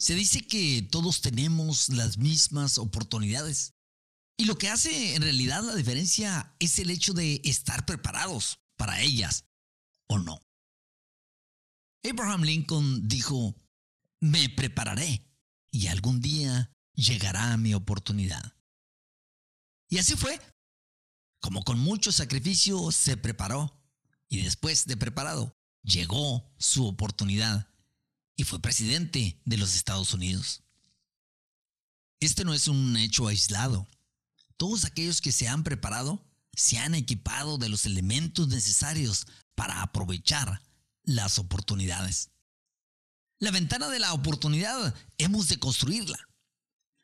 Se dice que todos tenemos las mismas oportunidades. Y lo que hace en realidad la diferencia es el hecho de estar preparados para ellas o no. Abraham Lincoln dijo, me prepararé y algún día llegará mi oportunidad. Y así fue. Como con mucho sacrificio se preparó y después de preparado llegó su oportunidad y fue presidente de los Estados Unidos. Este no es un hecho aislado. Todos aquellos que se han preparado se han equipado de los elementos necesarios para aprovechar las oportunidades. La ventana de la oportunidad hemos de construirla.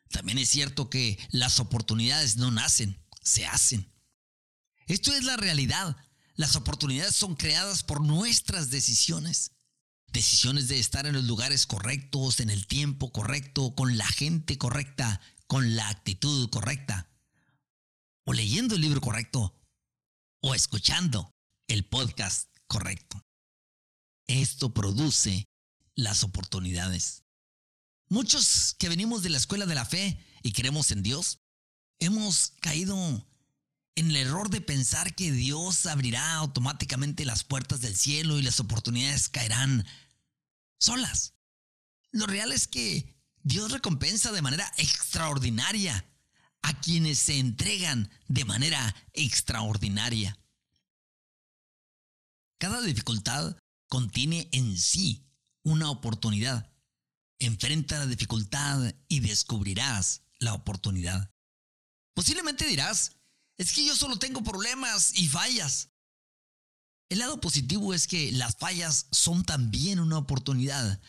También es cierto que las oportunidades no nacen, se hacen. Esto es la realidad. Las oportunidades son creadas por nuestras decisiones. Decisiones de estar en los lugares correctos, en el tiempo correcto, con la gente correcta, con la actitud correcta. O leyendo el libro correcto. O escuchando el podcast correcto. Esto produce las oportunidades. Muchos que venimos de la escuela de la fe y creemos en Dios, hemos caído en el error de pensar que Dios abrirá automáticamente las puertas del cielo y las oportunidades caerán solas. Lo real es que Dios recompensa de manera extraordinaria a quienes se entregan de manera extraordinaria. Cada dificultad contiene en sí una oportunidad. Enfrenta la dificultad y descubrirás la oportunidad. Posiblemente dirás, es que yo solo tengo problemas y fallas. El lado positivo es que las fallas son también una oportunidad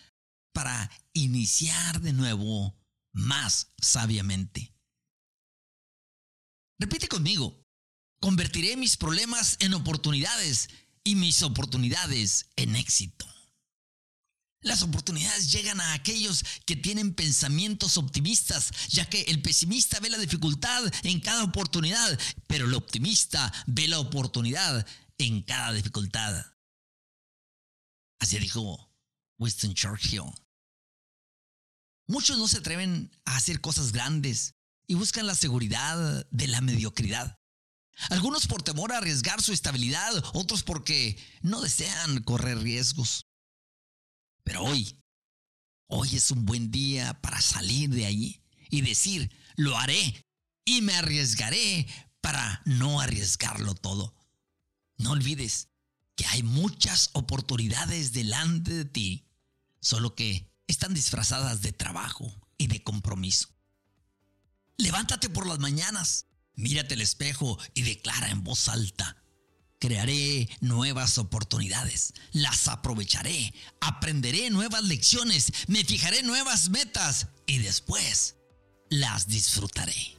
para iniciar de nuevo más sabiamente. Repite conmigo, convertiré mis problemas en oportunidades y mis oportunidades en éxito. Las oportunidades llegan a aquellos que tienen pensamientos optimistas, ya que el pesimista ve la dificultad en cada oportunidad, pero el optimista ve la oportunidad en cada dificultad. Así dijo Winston Churchill. Muchos no se atreven a hacer cosas grandes y buscan la seguridad de la mediocridad. Algunos por temor a arriesgar su estabilidad, otros porque no desean correr riesgos. Pero hoy, hoy es un buen día para salir de allí y decir, lo haré y me arriesgaré para no arriesgarlo todo. No olvides que hay muchas oportunidades delante de ti, solo que están disfrazadas de trabajo y de compromiso. Levántate por las mañanas, mírate al espejo y declara en voz alta, Crearé nuevas oportunidades, las aprovecharé, aprenderé nuevas lecciones, me fijaré nuevas metas y después las disfrutaré.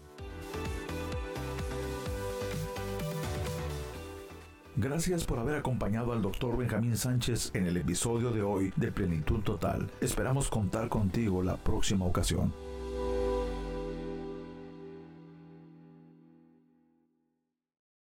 Gracias por haber acompañado al Dr. Benjamín Sánchez en el episodio de hoy de Plenitud Total. Esperamos contar contigo la próxima ocasión.